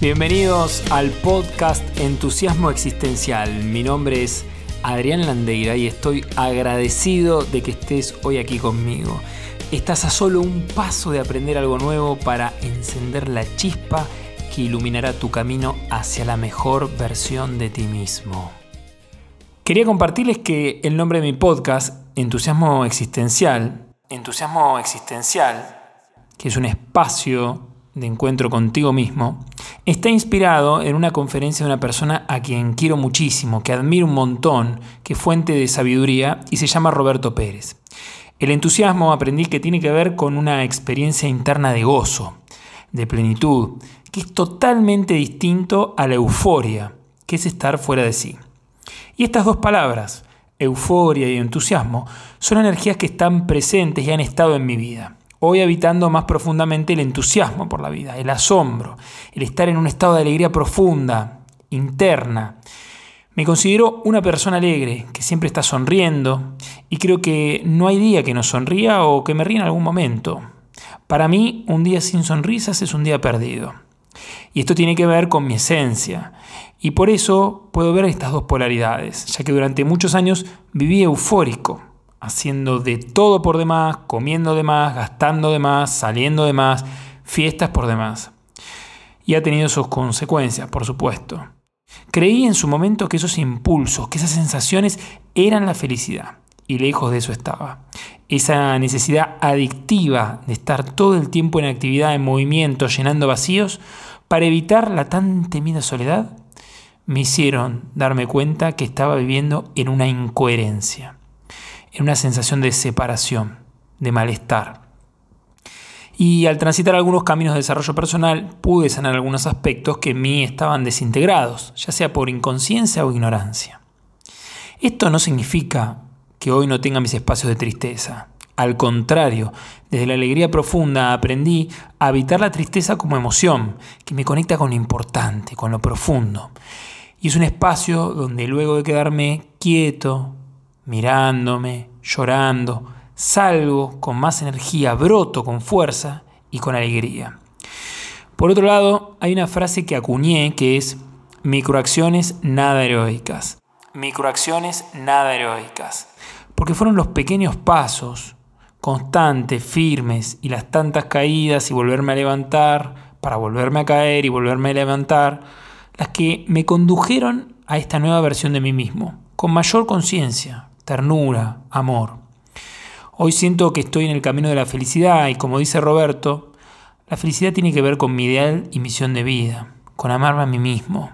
Bienvenidos al podcast Entusiasmo Existencial. Mi nombre es Adrián Landeira y estoy agradecido de que estés hoy aquí conmigo. Estás a solo un paso de aprender algo nuevo para encender la chispa que iluminará tu camino hacia la mejor versión de ti mismo. Quería compartirles que el nombre de mi podcast, Entusiasmo Existencial, Entusiasmo Existencial, que es un espacio de encuentro contigo mismo, está inspirado en una conferencia de una persona a quien quiero muchísimo, que admiro un montón, que es fuente de sabiduría y se llama Roberto Pérez. El entusiasmo aprendí que tiene que ver con una experiencia interna de gozo, de plenitud, que es totalmente distinto a la euforia, que es estar fuera de sí. Y estas dos palabras, euforia y entusiasmo, son energías que están presentes y han estado en mi vida hoy habitando más profundamente el entusiasmo por la vida, el asombro, el estar en un estado de alegría profunda, interna. Me considero una persona alegre, que siempre está sonriendo, y creo que no hay día que no sonría o que me ría en algún momento. Para mí, un día sin sonrisas es un día perdido. Y esto tiene que ver con mi esencia. Y por eso puedo ver estas dos polaridades, ya que durante muchos años viví eufórico, haciendo de todo por demás, comiendo de más, gastando de más, saliendo de más, fiestas por demás. Y ha tenido sus consecuencias, por supuesto. Creí en su momento que esos impulsos, que esas sensaciones eran la felicidad. Y lejos de eso estaba. Esa necesidad adictiva de estar todo el tiempo en actividad, en movimiento, llenando vacíos, para evitar la tan temida soledad, me hicieron darme cuenta que estaba viviendo en una incoherencia en una sensación de separación, de malestar. Y al transitar algunos caminos de desarrollo personal, pude sanar algunos aspectos que en mí estaban desintegrados, ya sea por inconsciencia o ignorancia. Esto no significa que hoy no tenga mis espacios de tristeza. Al contrario, desde la alegría profunda aprendí a habitar la tristeza como emoción, que me conecta con lo importante, con lo profundo. Y es un espacio donde luego de quedarme quieto, mirándome, llorando, salgo con más energía, broto con fuerza y con alegría. Por otro lado, hay una frase que acuñé que es microacciones nada heroicas. Microacciones nada heroicas. Porque fueron los pequeños pasos, constantes, firmes, y las tantas caídas y volverme a levantar, para volverme a caer y volverme a levantar, las que me condujeron a esta nueva versión de mí mismo, con mayor conciencia, ternura, amor. Hoy siento que estoy en el camino de la felicidad y como dice Roberto, la felicidad tiene que ver con mi ideal y misión de vida, con amarme a mí mismo,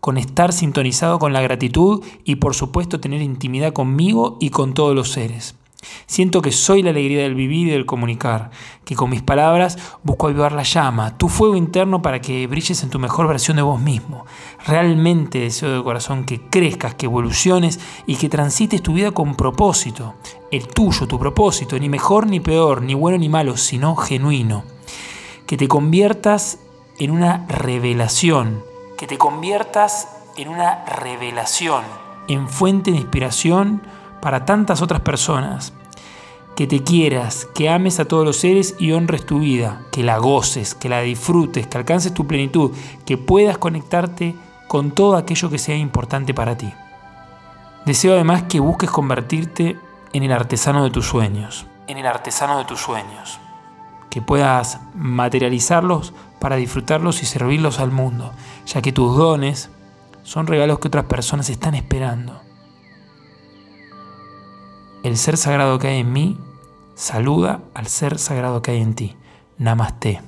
con estar sintonizado con la gratitud y por supuesto tener intimidad conmigo y con todos los seres. Siento que soy la alegría del vivir y del comunicar, que con mis palabras busco avivar la llama, tu fuego interno para que brilles en tu mejor versión de vos mismo. Realmente deseo de corazón que crezcas, que evoluciones y que transites tu vida con propósito, el tuyo, tu propósito, ni mejor ni peor, ni bueno ni malo, sino genuino. Que te conviertas en una revelación, que te conviertas en una revelación, en fuente de inspiración, para tantas otras personas. Que te quieras, que ames a todos los seres y honres tu vida, que la goces, que la disfrutes, que alcances tu plenitud, que puedas conectarte con todo aquello que sea importante para ti. Deseo además que busques convertirte en el artesano de tus sueños, en el artesano de tus sueños, que puedas materializarlos para disfrutarlos y servirlos al mundo, ya que tus dones son regalos que otras personas están esperando. El ser sagrado que hay en mí saluda al ser sagrado que hay en ti. Namaste.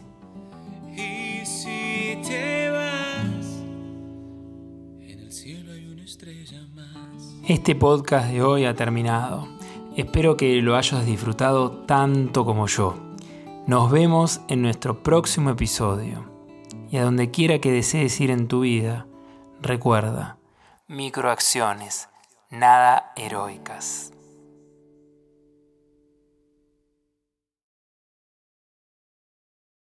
Este podcast de hoy ha terminado. Espero que lo hayas disfrutado tanto como yo. Nos vemos en nuestro próximo episodio. Y a donde quiera que desees ir en tu vida, recuerda, microacciones, nada heroicas.